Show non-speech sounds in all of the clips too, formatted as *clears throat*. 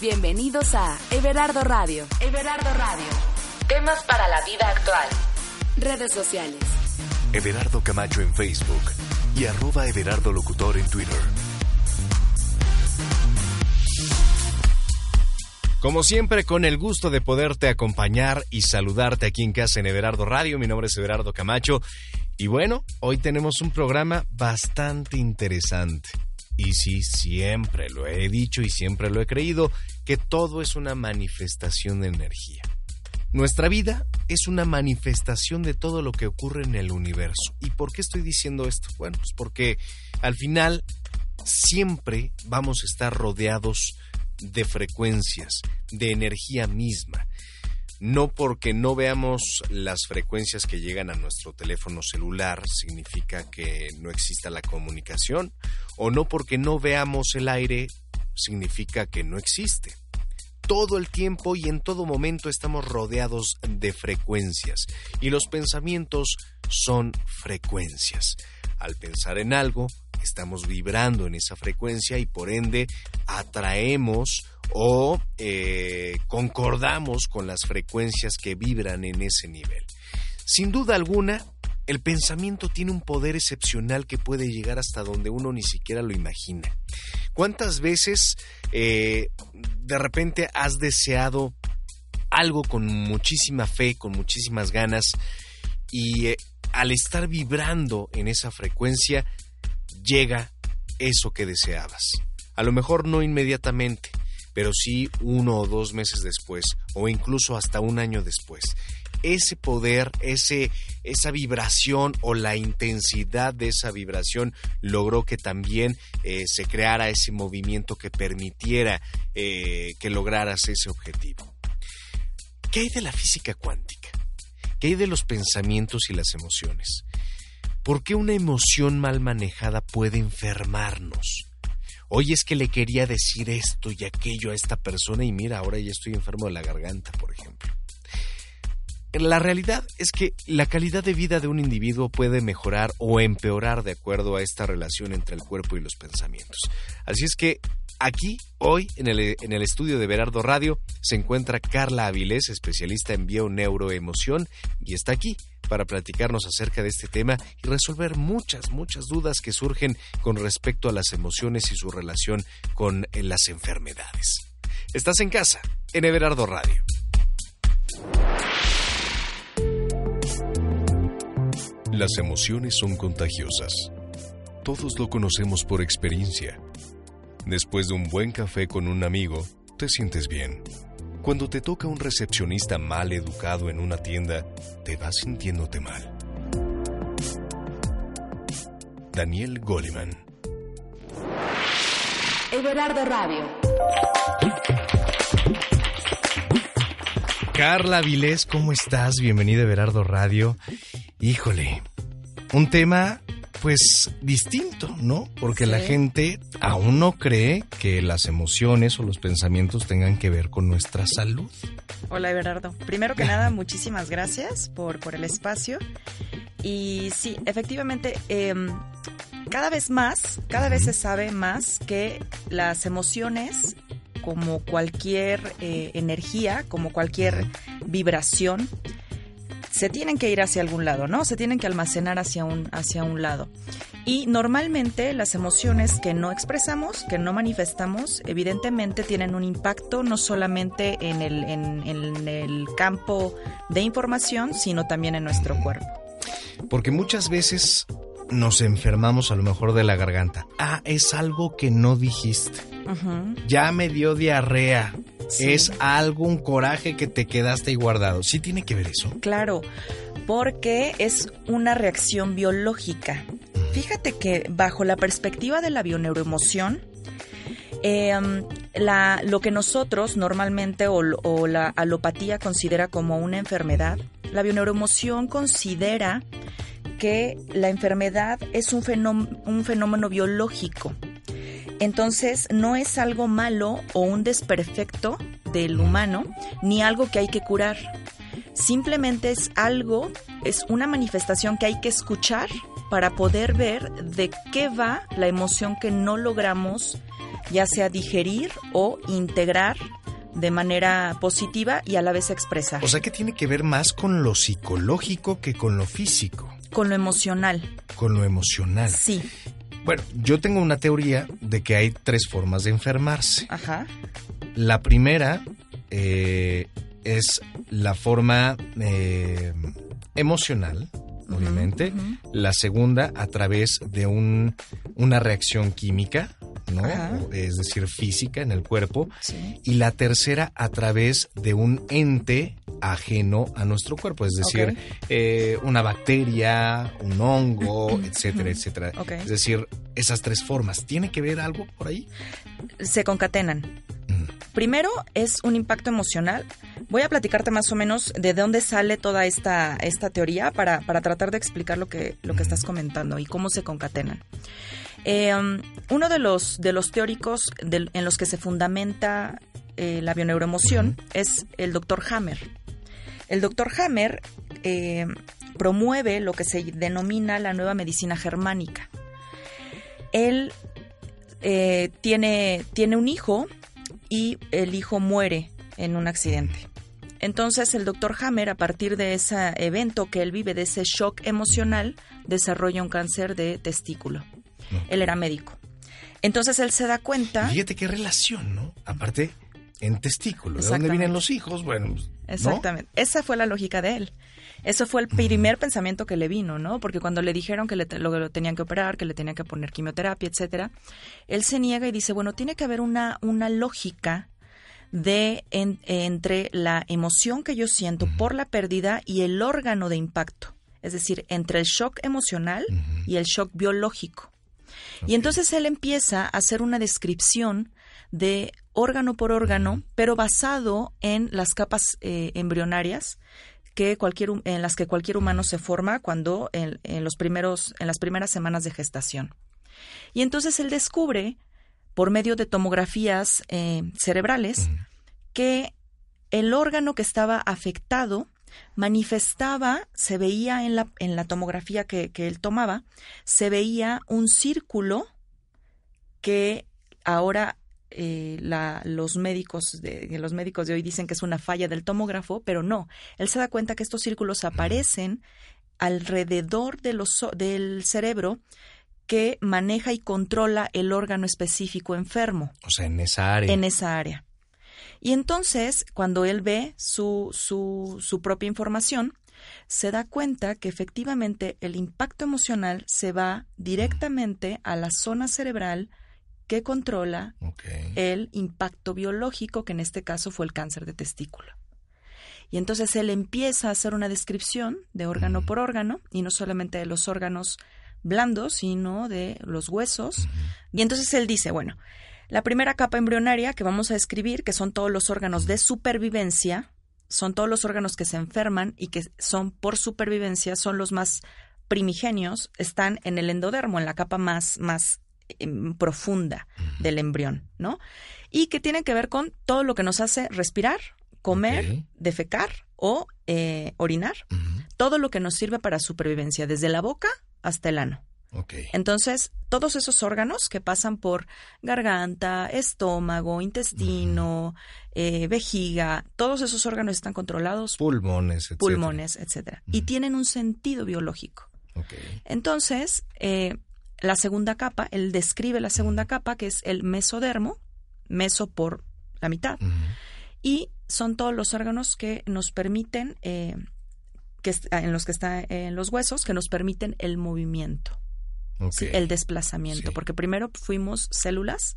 Bienvenidos a Everardo Radio. Everardo Radio. Temas para la vida actual. Redes sociales. Everardo Camacho en Facebook y arroba Everardo Locutor en Twitter. Como siempre, con el gusto de poderte acompañar y saludarte aquí en casa en Everardo Radio. Mi nombre es Everardo Camacho. Y bueno, hoy tenemos un programa bastante interesante. Y sí, siempre lo he dicho y siempre lo he creído, que todo es una manifestación de energía. Nuestra vida es una manifestación de todo lo que ocurre en el universo. ¿Y por qué estoy diciendo esto? Bueno, pues porque al final siempre vamos a estar rodeados de frecuencias, de energía misma. No porque no veamos las frecuencias que llegan a nuestro teléfono celular significa que no exista la comunicación, o no porque no veamos el aire significa que no existe. Todo el tiempo y en todo momento estamos rodeados de frecuencias y los pensamientos son frecuencias. Al pensar en algo, estamos vibrando en esa frecuencia y por ende atraemos o eh, concordamos con las frecuencias que vibran en ese nivel. Sin duda alguna, el pensamiento tiene un poder excepcional que puede llegar hasta donde uno ni siquiera lo imagina. ¿Cuántas veces eh, de repente has deseado algo con muchísima fe, con muchísimas ganas, y eh, al estar vibrando en esa frecuencia, llega eso que deseabas. A lo mejor no inmediatamente, pero sí uno o dos meses después, o incluso hasta un año después. Ese poder, ese, esa vibración o la intensidad de esa vibración logró que también eh, se creara ese movimiento que permitiera eh, que lograras ese objetivo. ¿Qué hay de la física cuántica? ¿Qué hay de los pensamientos y las emociones? ¿Por qué una emoción mal manejada puede enfermarnos? Hoy es que le quería decir esto y aquello a esta persona y mira, ahora ya estoy enfermo de la garganta, por ejemplo. La realidad es que la calidad de vida de un individuo puede mejorar o empeorar de acuerdo a esta relación entre el cuerpo y los pensamientos. Así es que aquí, hoy, en el, en el estudio de Berardo Radio, se encuentra Carla Avilés, especialista en bioneuroemoción, y está aquí para platicarnos acerca de este tema y resolver muchas, muchas dudas que surgen con respecto a las emociones y su relación con eh, las enfermedades. Estás en casa, en Everardo Radio. Las emociones son contagiosas. Todos lo conocemos por experiencia. Después de un buen café con un amigo, te sientes bien. Cuando te toca un recepcionista mal educado en una tienda, te vas sintiéndote mal. Daniel Goleman. Everardo Radio. Carla Vilés, ¿cómo estás? Bienvenida a Everardo Radio. Híjole, un tema pues distinto, ¿no? Porque la gente aún no cree que las emociones o los pensamientos tengan que ver con nuestra salud. Hola Everardo. Primero que nada, *laughs* muchísimas gracias por, por el espacio. Y sí, efectivamente, em, cada vez más, cada vez se sabe más que las emociones, como cualquier eh, energía, como cualquier vibración, se tienen que ir hacia algún lado, ¿no? Se tienen que almacenar hacia un, hacia un lado. Y normalmente las emociones que no expresamos, que no manifestamos, evidentemente tienen un impacto no solamente en el, en, en el campo de información, sino también en nuestro cuerpo. Porque muchas veces nos enfermamos a lo mejor de la garganta. Ah, es algo que no dijiste. Ya me dio diarrea. Es algo, un coraje que te quedaste ahí guardado. ¿Sí tiene que ver eso? Claro, porque es una reacción biológica. Fíjate que bajo la perspectiva de la bioneuroemoción, em, la, lo que nosotros normalmente o, o, la alopatía considera como una enfermedad, la bioneuroemoción considera que la enfermedad es un fenómeno, un fenómeno biológico. Entonces no es algo malo o un desperfecto del humano, ni algo que hay que curar. Simplemente es algo, es una manifestación que hay que escuchar para poder ver de qué va la emoción que no logramos ya sea digerir o integrar de manera positiva y a la vez expresar. O sea que tiene que ver más con lo psicológico que con lo físico. Con lo emocional. Con lo emocional. Sí. Bueno, yo tengo una teoría de que hay tres formas de enfermarse. Ajá. La primera eh, es la forma eh, emocional, obviamente. La segunda a través de un, una reacción química, ¿no? Es decir, física en el cuerpo. Y la tercera a través de un ente ajeno a nuestro cuerpo, es decir, eh, una bacteria, un hongo, etcétera, etcétera. Es decir, esas tres formas. ¿Tiene que ver algo por ahí? Se concatenan. Primero es un impacto emocional. Voy a platicarte más o menos de dónde sale toda esta, esta teoría para, tratar de explicar lo que, lo que estás comentando y cómo se concatenan. Eh, uno de los, de los teóricos en los que se fundamenta eh, la bioneuroemoción es el doctor Hammer. El doctor Hammer eh, promueve lo que se denomina la nueva medicina germánica. Él tiene, tiene un hijo y el hijo muere en un accidente. Entonces el doctor Hammer, a partir de ese evento que él vive, de ese shock emocional, desarrolla un cáncer de testículo. Él era médico. Entonces él se da cuenta... Fíjate qué relación, ¿no? Aparte, en testículo. ¿De dónde vienen los hijos? Bueno, pues, Exactamente. Esa fue la lógica de él. Eso fue el primer pensamiento que le vino, ¿no? Porque cuando le dijeron que le, lo, tenían que operar, que le tenían que poner quimioterapia, etcétera, él se niega y dice, bueno, tiene que haber una, una lógica de entre la emoción que yo siento por la pérdida y el órgano de impacto. Es decir, entre el shock emocional y el shock biológico. Y entonces él empieza a hacer una descripción de órgano por órgano, pero basado en las capas eh, embrionarias que cualquier, en las que cualquier humano se forma cuando en, los primeros, en las primeras semanas de gestación. Y entonces él descubre, por medio de tomografías eh, cerebrales, que el órgano que estaba afectado manifestaba, se veía en la, en la tomografía que, que él tomaba, se veía un círculo que ahora eh, la, los médicos de los médicos de hoy dicen que es una falla del tomógrafo, pero no. Él se da cuenta que estos círculos aparecen alrededor de los, del cerebro que maneja y controla el órgano específico enfermo. O sea, en esa área. En esa área. Y entonces, cuando él ve su, su, su propia información, se da cuenta que efectivamente el impacto emocional se va directamente a la zona cerebral que controla el impacto biológico, que en este caso fue el cáncer de testículo. Y entonces él empieza a hacer una descripción de órgano por órgano, y no solamente de los órganos blandos, sino de los huesos. Y entonces él dice, bueno, la primera capa embrionaria que vamos a describir, que son todos los órganos de supervivencia, son todos los órganos que se enferman y que son por supervivencia, son los más primigenios, están en el endodermo, en la capa más, más profunda del embrión, ¿no? Y que tiene que ver con todo lo que nos hace respirar, comer, defecar o eh, orinar, todo lo que nos sirve para supervivencia, desde la boca hasta el ano. Entonces, todos esos órganos que pasan por garganta, estómago, intestino, eh, vejiga, todos esos órganos están controlados. Pulmones, etcétera. Pulmones, etcétera. Y tienen un sentido biológico. Entonces, eh, la segunda capa, él describe la segunda capa, que es el mesodermo, meso por la mitad, y son todos los órganos que nos permiten, eh, que en los que están en los huesos, que nos permiten el movimiento, el desplazamiento, porque primero fuimos células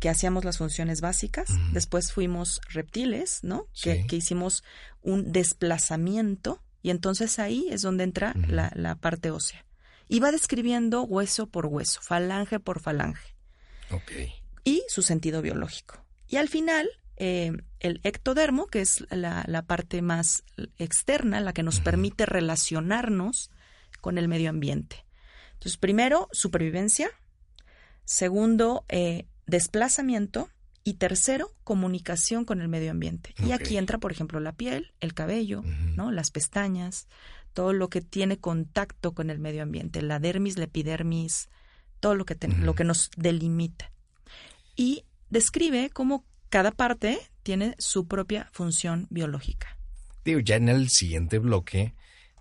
que hacíamos las funciones básicas, después fuimos reptiles, ¿no? Que, hicimos un desplazamiento y entonces ahí es donde entra la parte ósea y va describiendo hueso por hueso, falange por falange. Y su sentido biológico. Y al final, eh, el ectodermo, que es la, parte más externa, la que nos permite relacionarnos con el medio ambiente. Entonces, primero, supervivencia. Segundo, eh, desplazamiento. Y tercero, comunicación con el medio ambiente. Y aquí entra, por ejemplo, la piel, el cabello, ¿no? Las pestañas, todo lo que tiene contacto con el medio ambiente, la dermis, la epidermis, todo lo que, lo que nos delimita. y describe cómo cada parte tiene su propia función biológica. Digo, ya en el siguiente bloque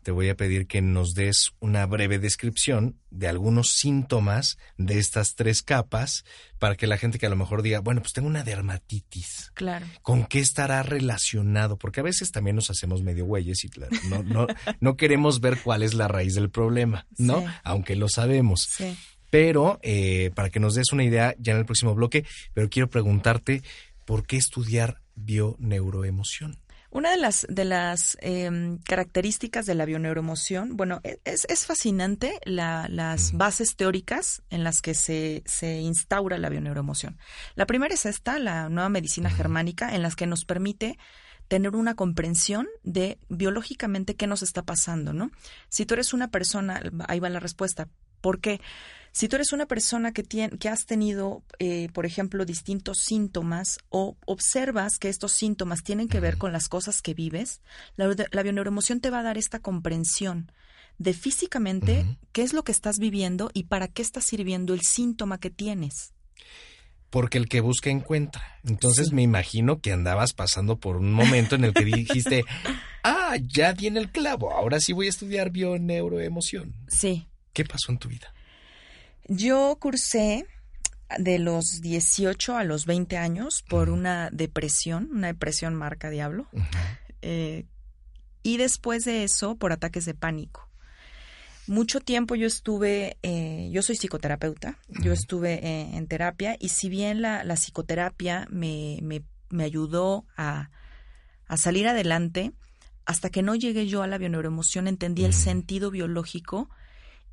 te voy a pedir que nos des una breve descripción de algunos síntomas de estas tres capas para que la gente que a lo mejor diga, bueno, pues tengo una dermatitis. Claro. ¿Con qué estará relacionado? Porque a veces también nos hacemos medio güeyes y claro, no, no, no queremos ver cuál es la raíz del problema, ¿no? Sí. Aunque lo sabemos. Sí. Pero eh, para que nos des una idea ya en el próximo bloque, pero quiero preguntarte, ¿por qué estudiar bioneuroemoción? Una de las, de las em, características de la bioneuroemoción, bueno, e- es, es fascinante la- las bases teóricas en las que se, se instaura la bioneuroemoción. La primera es esta, la nueva medicina germánica, en las que nos permite tener una comprensión de biológicamente qué nos está pasando, ¿no? Si tú eres una persona, ahí va la respuesta, ¿por qué? Si tú eres una persona que, tiene, que has tenido, eh, por ejemplo, distintos síntomas o observas que estos síntomas tienen que ver con las cosas que vives, la, la bioneuroemoción te va a dar esta comprensión de físicamente qué es lo que estás viviendo y para qué está sirviendo el síntoma que tienes. Porque el que busca encuentra. Entonces Sí. me imagino que andabas pasando por un momento en el que dijiste, *laughs* ah, ya di en el clavo, ahora sí voy a estudiar bioneuroemoción. Sí. ¿Qué pasó en tu vida? Yo cursé de los 18 a los 20 años por una depresión, una depresión marca diablo. Eh, y después de eso, por ataques de pánico. Mucho tiempo yo estuve, eh, yo soy psicoterapeuta, yo estuve eh, en terapia y si bien la, la psicoterapia me, me, me ayudó a, a salir adelante, hasta que no llegué yo a la bioneuroemoción entendí el sentido biológico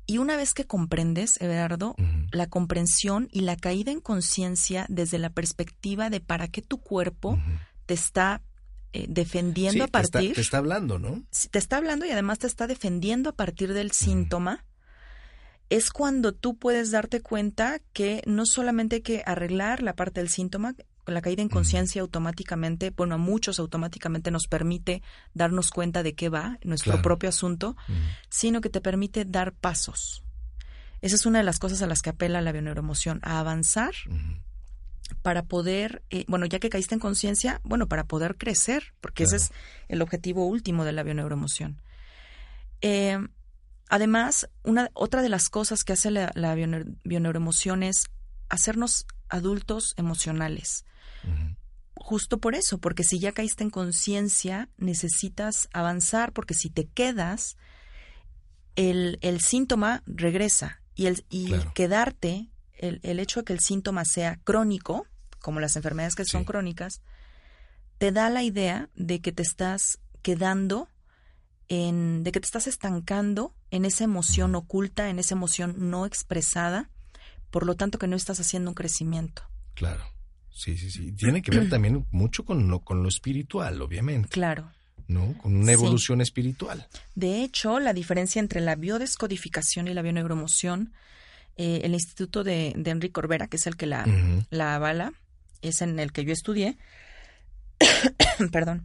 y una vez que comprendes, Everardo, la comprensión y la caída en conciencia desde la perspectiva de para qué tu cuerpo te está eh, defendiendo Sí, a te está- partir, te está hablando, ¿no? te está hablando y además te está defendiendo a partir del síntoma, es cuando tú puedes darte cuenta que no solamente hay que arreglar la parte del síntoma, la caída en conciencia automáticamente, bueno, a muchos automáticamente nos permite darnos cuenta de qué va nuestro Claro. propio asunto, sino que te permite dar pasos. Esa es una de las cosas a las que apela la bioneuroemoción, a avanzar para poder, eh, bueno, ya que caíste en conciencia, bueno, para poder crecer, porque ese es el objetivo último de la bioneuroemoción. Eh, además, una, otra de las cosas que hace la, la es hacernos adultos emocionales. Justo por eso, porque si ya caíste en conciencia, necesitas avanzar, porque si te quedas, el, el síntoma regresa. Y, el, y Claro. quedarte, el, el hecho de que el síntoma sea crónico, como las enfermedades que son Sí. crónicas, te da la idea de que te estás quedando en, de que te estás estancando en esa emoción oculta, en esa emoción no expresada, por lo tanto que no estás haciendo un crecimiento. Claro. Sí, sí, sí. Tiene que ver también mucho con lo, con lo espiritual, obviamente, Claro. ¿no? Con una Sí. evolución espiritual. De hecho, la diferencia entre la biodescodificación y la bioneuromoción, eh, el Instituto de, de Enrique Corbera, que es el que la, la avala, es en el que yo estudié, *coughs* perdón,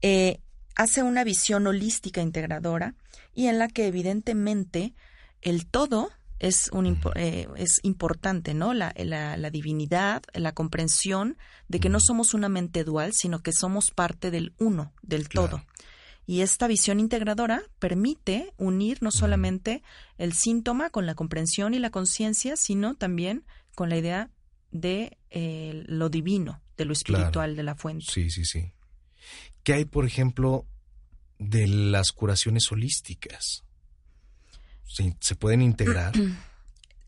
eh, hace una visión holística integradora y en la que evidentemente el todo es, un, eh, es importante, ¿no? La, la, la divinidad, la comprensión de que no somos una mente dual, sino que somos parte del uno, del Claro. todo. Y esta visión integradora permite unir no solamente el síntoma con la comprensión y la conciencia, sino también con la idea de eh, lo divino, de lo Claro. espiritual, de la fuente. Sí, sí, sí. ¿Qué hay, por ejemplo, de las curaciones holísticas? ¿Se pueden integrar? *clears throat*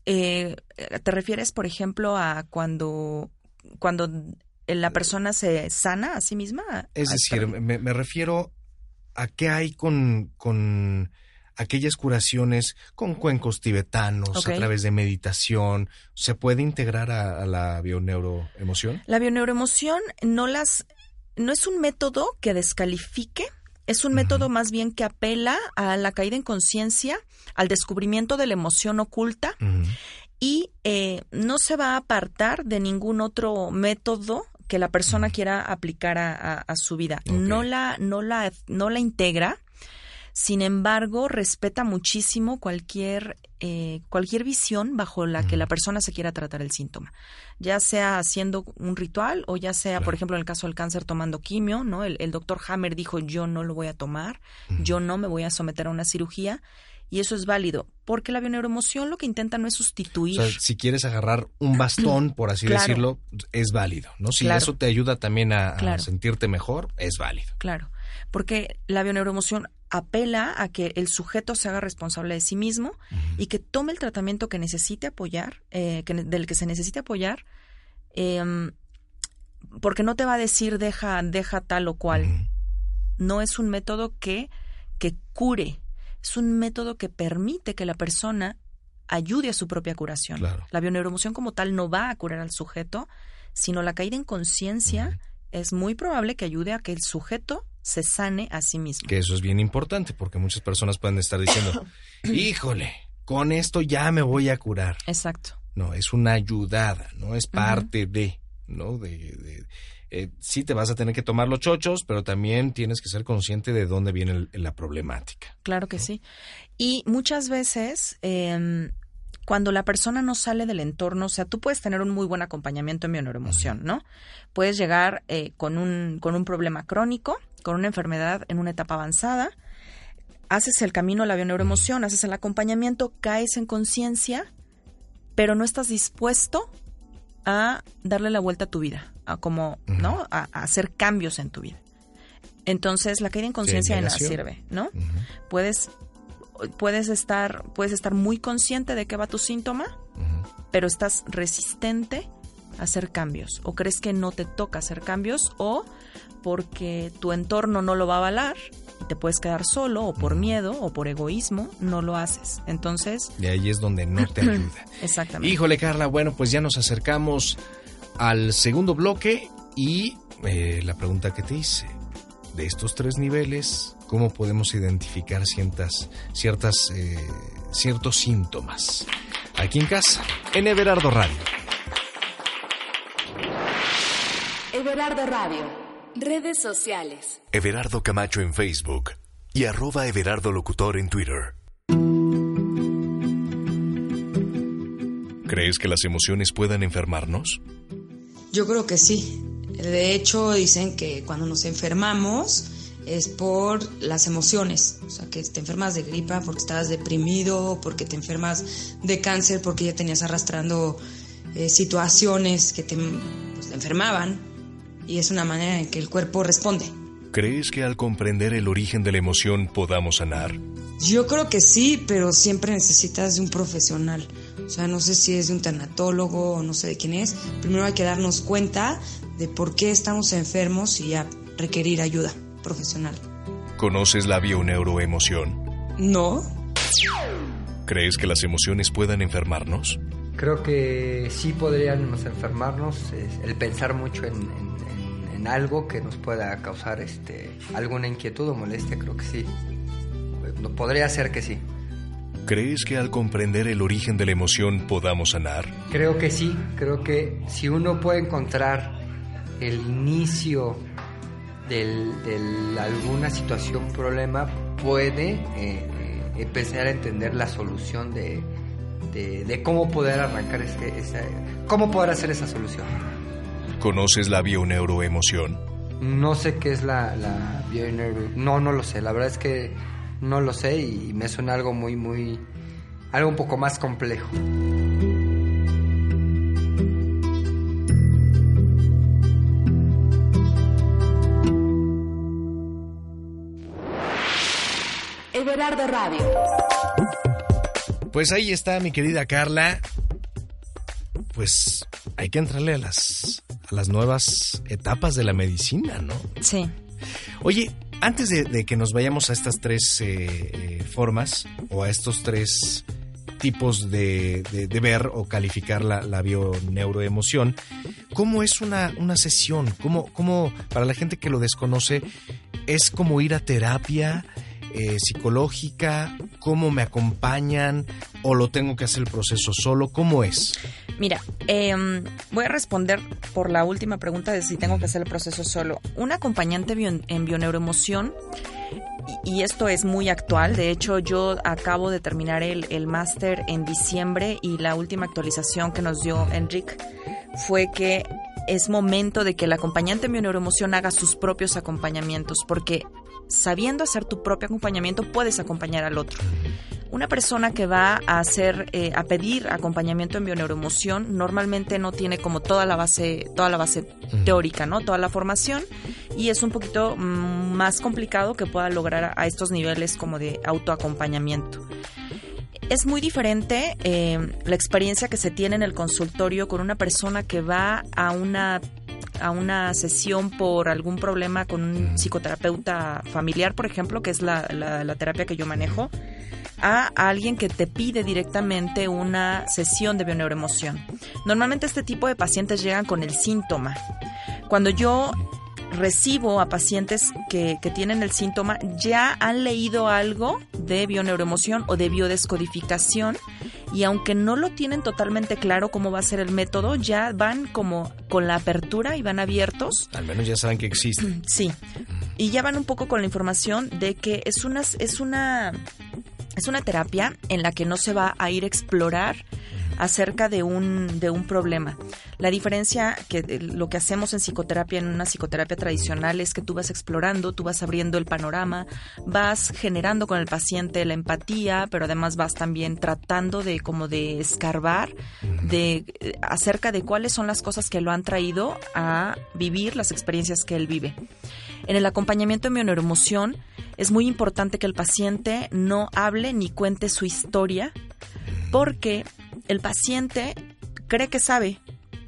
Eh, ¿Te refieres, por ejemplo, a cuando, cuando la persona se sana a sí misma? Es Ah, decir, me, me refiero a qué hay con, con aquellas curaciones con cuencos tibetanos, a través de meditación. ¿Se puede integrar a, a la bioneuroemoción? La bioneuroemoción no las no es un método que descalifique, es un método más bien que apela a la caída en conciencia, al descubrimiento de la emoción oculta y eh, no se va a apartar de ningún otro método que la persona quiera aplicar a, a- a su vida. No la, no la, no la integra, Sin embargo, respeta muchísimo cualquier, eh, cualquier visión bajo la que la persona se quiera tratar el síntoma. Ya sea haciendo un ritual o ya sea, por ejemplo, en el caso del cáncer tomando quimio, ¿no? El, el doctor Hammer dijo yo no lo voy a tomar, yo no me voy a someter a una cirugía y eso es válido, porque la bioneuroemoción lo que intenta no es sustituir. O sea, si quieres agarrar un *clears throat* bastón, por así decirlo, es válido, ¿no? Si eso te ayuda también a, sentirte mejor, es válido. Claro, porque la bioneuroemoción apela a que el sujeto se haga responsable de sí mismo y que tome el tratamiento que necesite apoyar, eh, que, del que se necesite apoyar, em, porque no te va a decir deja, deja tal o cual. No es un método que, que cure, es un método que permite que la persona ayude a su propia curación. La bioneuromoción como tal no va a curar al sujeto, sino la caída en conciencia es muy probable que ayude a que el sujeto se sane a sí mismo. Que eso es bien importante porque muchas personas pueden estar diciendo, *coughs* híjole, con esto ya me voy a curar. Exacto. No, es una ayudada, no es parte de, ¿no? de, eh, sí te vas a tener que tomar los chochos, pero también tienes que ser consciente de dónde viene la problemática. Claro que sí. Y muchas veces, em, cuando la persona no sale del entorno, o sea, tú puedes tener un muy buen acompañamiento en bioneuroemoción, ¿no? Puedes llegar eh, con, un, con un problema crónico, con una enfermedad en una etapa avanzada, haces el camino a la bioneuroemoción, haces el acompañamiento, caes en conciencia, pero no estás dispuesto a darle la vuelta a tu vida, a como, ¿no? A, hacer cambios en tu vida. Entonces, la caída en conciencia de nada sirve, ¿no? Puedes puedes estar puedes estar muy consciente de qué va tu síntoma, pero estás resistente a hacer cambios o crees que no te toca hacer cambios o porque tu entorno no lo va a avalar y te puedes quedar solo o por miedo o por egoísmo, no lo haces. Entonces... Y ahí es donde no te *clears throat* ayuda. Exactamente. Híjole, Carla, bueno, pues ya nos acercamos al segundo bloque y eh, la pregunta que te hice, de estos tres niveles, ¿cómo podemos identificar ciertas, ciertas, eh, ciertos síntomas? Aquí en casa, en Everardo Radio. Everardo Radio. Redes sociales. Everardo Camacho en Facebook y arroba Everardo Locutor en Twitter. ¿Crees que las emociones puedan enfermarnos? Yo creo que sí. De hecho, dicen que cuando nos enfermamos es por las emociones. O sea, que te enfermas de gripa porque estabas deprimido, porque te enfermas de cáncer porque ya tenías arrastrando eh, situaciones que te, pues, te enfermaban y es una manera en que el cuerpo responde. ¿Crees que al comprender el origen de la emoción podamos sanar? Yo creo que sí, pero siempre necesitas de un profesional. O sea, no sé si es de un tanatólogo o no sé de quién es. Primero hay que darnos cuenta de por qué estamos enfermos y ya requerir ayuda profesional. ¿Conoces la bioneuroemoción? No. ¿Crees que las emociones puedan enfermarnos? Creo que sí podríamos enfermarnos, el pensar mucho en algo que nos pueda causar este, alguna inquietud o molestia, creo que sí. Podría ser que sí. ¿Crees que al comprender el origen de la emoción podamos sanar? Creo que sí, creo que si uno puede encontrar el inicio de alguna situación, problema, puede eh, eh, empezar a entender la solución de, de, cómo poder arrancar este, cómo poder hacer esa solución. ¿Conoces la bioneuroemoción? No sé qué es la, la No, no lo sé. La verdad es que no lo sé y me suena algo muy, muy... algo un poco más complejo. Everardo Radio. Pues ahí está mi querida Carla. Pues hay que entrarle a las las nuevas etapas de la medicina, ¿no? Sí. Oye, antes de, que nos vayamos a estas tres eh, eh, formas o a estos tres tipos de, ver o calificar la, la bioneuroemoción, ¿cómo es una, una sesión? ¿Cómo, ¿Cómo, para la gente que lo desconoce, es como ir a terapia? Eh, psicológica? ¿Cómo me acompañan? ¿O lo tengo que hacer el proceso solo? ¿Cómo es? Mira, em, voy a responder por la última pregunta de si tengo que hacer el proceso solo. Un acompañante en bioneuroemoción, y, esto es muy actual, de hecho yo acabo de terminar el, el máster en diciembre y la última actualización que nos dio Enric fue que es momento de que el acompañante en bioneuroemoción haga sus propios acompañamientos, porque sabiendo hacer tu propio acompañamiento puedes acompañar al otro. Una persona que va a hacer, eh, a pedir acompañamiento en bioneuroemoción, normalmente no tiene como toda la base, toda la base teórica, ¿no? Toda la formación y es un poquito mm, más complicado que pueda lograr a estos niveles como de autoacompañamiento. Es muy diferente eh, la experiencia que se tiene en el consultorio con una persona que va a una a una sesión por algún problema con un psicoterapeuta familiar, por ejemplo, que es la, la terapia que yo manejo, a alguien que te pide directamente una sesión de bioneuroemoción. Normalmente este tipo de pacientes llegan con el síntoma. Cuando yo recibo a pacientes que, tienen el síntoma ya han leído algo de bioneuroemoción o de biodescodificación y aunque no lo tienen totalmente claro cómo va a ser el método, ya van como con la apertura y van abiertos. Al menos ya saben que existe. Sí. Y ya van un poco con la información de que es una, es una, es una terapia en la que no se va a ir a explorar acerca de un, de un problema. La diferencia que lo que hacemos en psicoterapia, en una psicoterapia tradicional, es que tú vas explorando, tú vas abriendo el panorama, vas generando con el paciente la empatía, pero además vas también tratando de como de escarbar de acerca de cuáles son las cosas que lo han traído a vivir las experiencias que él vive. En el acompañamiento en neuroemoción es muy importante que el paciente no hable ni cuente su historia porque el paciente cree que sabe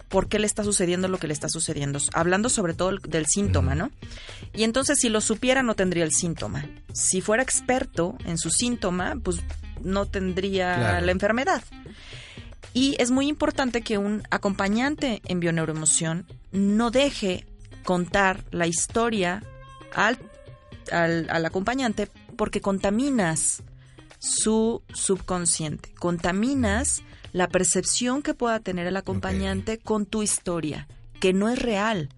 por qué le está sucediendo lo que le está sucediendo, hablando sobre todo del síntoma, ¿no? Y entonces si lo supiera no tendría el síntoma. Si fuera experto en su síntoma, pues no tendría la enfermedad. Y es muy importante que un acompañante en bioneuroemoción no deje contar la historia al, al, al acompañante porque contaminas su subconsciente, contaminas la percepción que pueda tener el acompañante con tu historia, que no es real,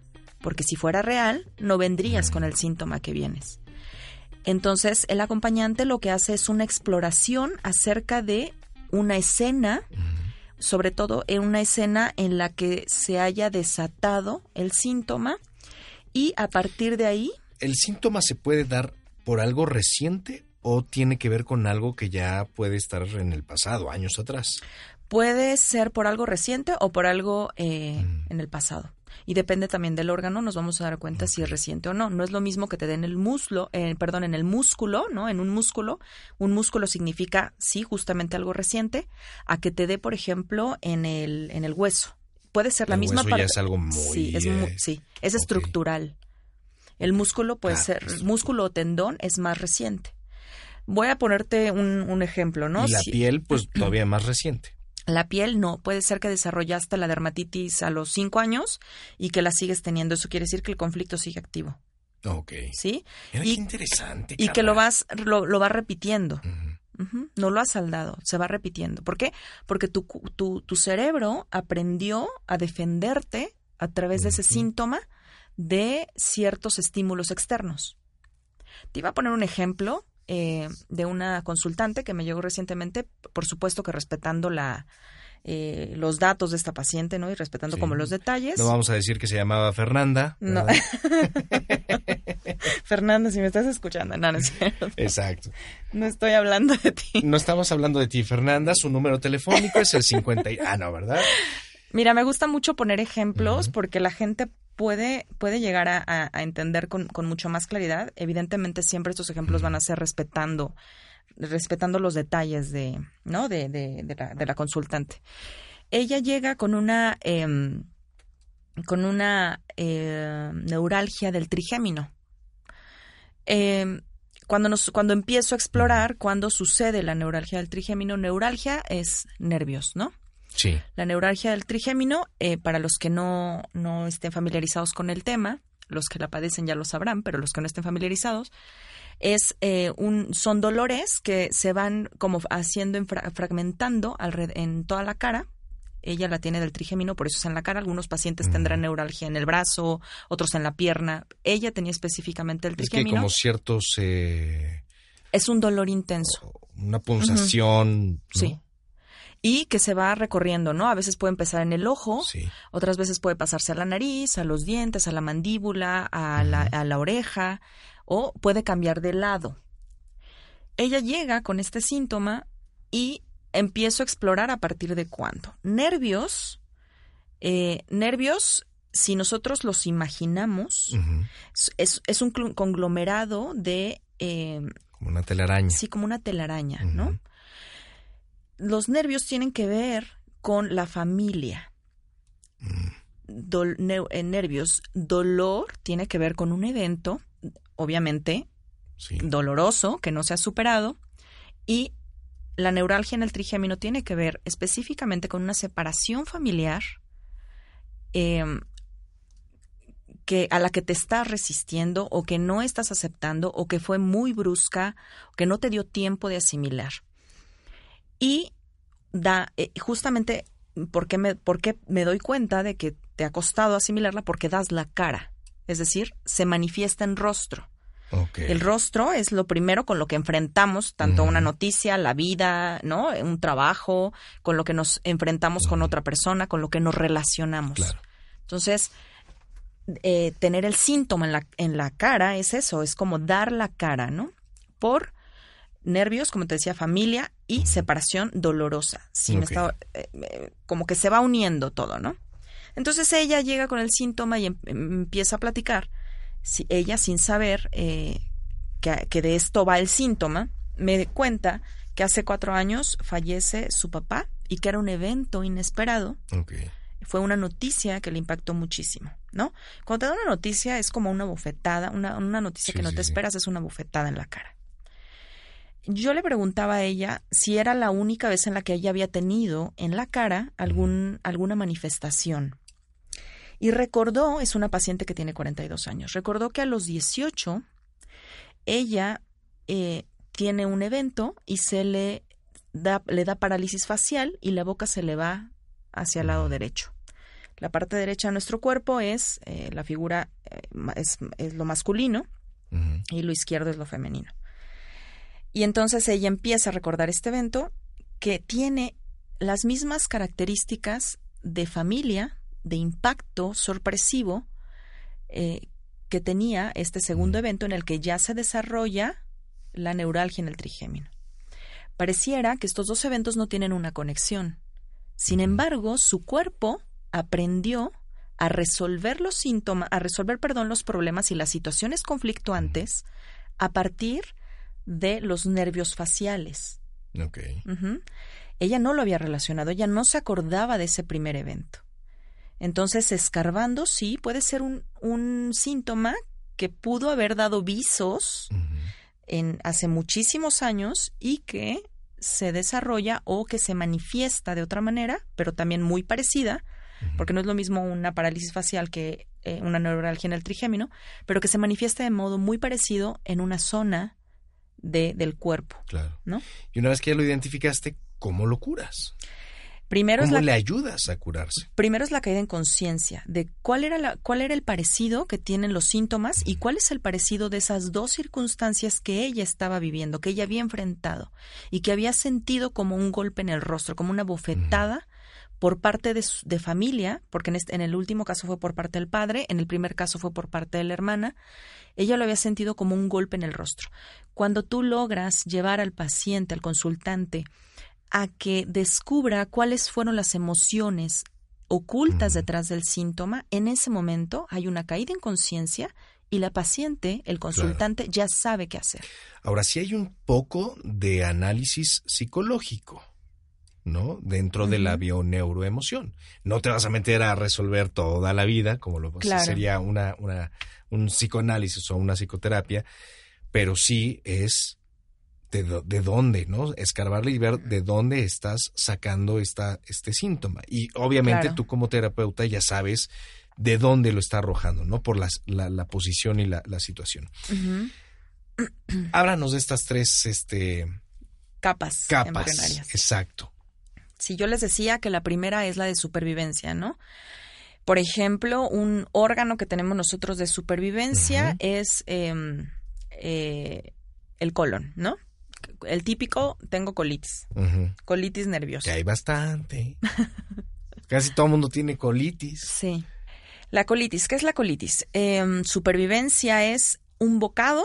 porque si fuera real, no vendrías con el síntoma que vienes. Entonces, el acompañante lo que hace es una exploración acerca de una escena, sobre todo en una escena en la que se haya desatado el síntoma y a partir de ahí... ¿El síntoma se puede dar por algo reciente o tiene que ver con algo que ya puede estar en el pasado, años atrás? Puede ser por algo reciente o por algo eh, mm. en el pasado. Y depende también del órgano, nos vamos a dar cuenta si es reciente o no. No es lo mismo que te den el muslo, eh, perdón, en el músculo, ¿no? En un músculo. Un músculo significa, sí, justamente algo reciente, a que te dé, por ejemplo, en el, en el hueso. Puede ser la misma parte. es algo muy. Sí, es, eh, sí, es estructural. El músculo puede ah, ser, pues. músculo o tendón es más reciente. Voy a ponerte un, un ejemplo, ¿no? Y la piel, pues *clears throat* todavía más reciente. La piel no, puede ser que desarrollaste la dermatitis a los cinco años y que la sigues teniendo. Eso quiere decir que el conflicto sigue activo. Ok. ¿Sí? y, interesante. Y que lo vas, lo, lo vas repitiendo. No lo has saldado, se va repitiendo. ¿Por qué? Porque tu, tu, tu cerebro aprendió a defenderte a través de ese síntoma de ciertos estímulos externos. Te iba a poner un ejemplo eh, de una consultante que me llegó recientemente, por supuesto que respetando la, eh, los datos de esta paciente, ¿no? Y respetando como los detalles. No vamos a decir que se llamaba Fernanda. No. *laughs* Fernanda, si me estás escuchando, no, no es Exacto. No estoy hablando de ti. No estamos hablando de ti, Fernanda. Su número telefónico es el 50. Y... Ah, no, ¿verdad? Mira, me gusta mucho poner ejemplos porque la gente puede, puede llegar a, entender con, con, mucho más claridad. Evidentemente, siempre estos ejemplos van a ser respetando, respetando los detalles de, ¿no? de, de, la, de la, consultante. Ella llega con una, em, con una eh, neuralgia del trigémino. Em, cuando, nos, cuando empiezo a explorar cuándo sucede la neuralgia del trigémino, neuralgia es nervios, ¿no? La neuralgia del trigémino, eh, para los que no, no estén familiarizados con el tema, los que la padecen ya lo sabrán, pero los que no estén familiarizados, es eh, un, son dolores que se van como haciendo, fragmentando en toda la cara, ella la tiene del trigémino, por eso es en la cara. Algunos pacientes tendrán neuralgia en el brazo, otros en la pierna. Ella tenía específicamente el Es que trigémino. como ciertos... eh, Es un dolor intenso. una pulsación. ¿no? Sí. Y que se va recorriendo, ¿no? A veces puede empezar en el ojo, Sí. otras veces puede pasarse a la nariz, a los dientes, a la mandíbula, a, la, a la oreja, o puede cambiar de lado. Ella llega con este síntoma y empiezo a explorar a partir de cuándo. Nervios, eh, nervios, si nosotros los imaginamos, es- es, es un conglomerado de eh, Como una telaraña. Sí, como una telaraña. ¿no? Los nervios tienen que ver con la familia. Mm. Eh, nervios, dolor tiene que ver con un evento, obviamente Sí. doloroso, que no se ha superado, y la neuralgia en el trigémino tiene que ver específicamente con una separación familiar em, que a la que te estás resistiendo o que no estás aceptando o que fue muy brusca o que no te dio tiempo de asimilar. Y da eh, justamente ¿por qué, me, por qué me doy cuenta de que te ha costado asimilarla porque das la cara, es decir, se manifiesta en rostro. El rostro es lo primero con lo que enfrentamos tanto una noticia, la vida, ¿no? Un trabajo, con lo que nos enfrentamos con otra persona, con lo que nos relacionamos. Claro. Entonces, eh, tener el síntoma en la, en la cara es eso, es como dar la cara, ¿no? Por nervios, como te decía, familia y separación dolorosa. Me estaba- eh, eh, como que se va uniendo todo, ¿no? Entonces ella llega con el síntoma y em- empieza a platicar. Si- ella, sin saber eh, que, que de esto va el síntoma, me cuenta que hace cuatro años fallece su papá y que era un evento inesperado fue una noticia que le impactó muchísimo, ¿no? Cuando te da una noticia es como una bofetada, una, una noticia Sí, que no sí, te sí. esperas es una bofetada en la cara. Yo le preguntaba a ella si era la única vez en la que ella había tenido en la cara algún, alguna manifestación. Y recordó, es una paciente que tiene 42 años, recordó que a los 18 ella eh, tiene un evento y se le da, le da parálisis facial y la boca se le va hacia el lado derecho. La parte derecha de nuestro cuerpo es eh, la figura, eh, es, es lo masculino y lo izquierdo es lo femenino. Y entonces ella empieza a recordar este evento que tiene las mismas características de familia, de impacto sorpresivo eh, que tenía este segundo evento en el que ya se desarrolla la neuralgia en el trigémino. Pareciera que estos dos eventos no tienen una conexión. Sin embargo, su cuerpo aprendió a resolver los síntomas, a resolver, perdón, los problemas y las situaciones conflictuantes a partir de los nervios faciales. Ok. Ujú. Ella no lo había relacionado, ella no se acordaba de ese primer evento. Entonces, escarbando, sí, puede ser un, un síntoma que pudo haber dado visos en hace muchísimos años y que se desarrolla o que se manifiesta de otra manera, pero también muy parecida, porque no es lo mismo una parálisis facial que eh, una neuralgia en el trigémino, pero que se manifiesta de modo muy parecido en una zona de, del cuerpo, Claro. ¿no? Y una vez que ya lo identificaste, ¿cómo lo curas? Primero es ¿Cómo la le ayudas a curarse? Primero es la caída en conciencia de cuál era, la, cuál era el parecido que tienen los síntomas y cuál es el parecido de esas dos circunstancias que ella estaba viviendo, que ella había enfrentado y que había sentido como un golpe en el rostro, como una bofetada por parte de, de familia, porque en, este- en el último caso fue por parte del padre, en el primer caso fue por parte de la hermana, ella lo había sentido como un golpe en el rostro. Cuando tú logras llevar al paciente, al consultante, a que descubra cuáles fueron las emociones ocultas detrás del síntoma, en ese momento hay una caída en conciencia y la paciente, el consultante, ya sabe qué hacer. Ahora sí hay un poco de análisis psicológico, ¿no? Dentro de la bioneuroemoción. No te vas a meter a resolver toda la vida, como lo pues, Claro. sería una, una, un psicoanálisis o una psicoterapia, pero sí es de, de dónde, ¿no? Escarbarle y ver de dónde estás sacando esta, este síntoma. Y obviamente Claro. tú como terapeuta ya sabes de dónde lo está arrojando, ¿no? Por las- la, la posición y la, la situación. Háblanos de estas tres este, Capas, capas. Exacto. Si yo les decía que la primera es la de supervivencia, ¿no? Por ejemplo, un órgano que tenemos nosotros de supervivencia es em, eh, el colon, ¿no? El típico, tengo colitis, colitis nerviosa. Que hay bastante. *laughs* Casi todo el mundo tiene colitis. Sí. La colitis, ¿qué es la colitis? Em, supervivencia es un bocado,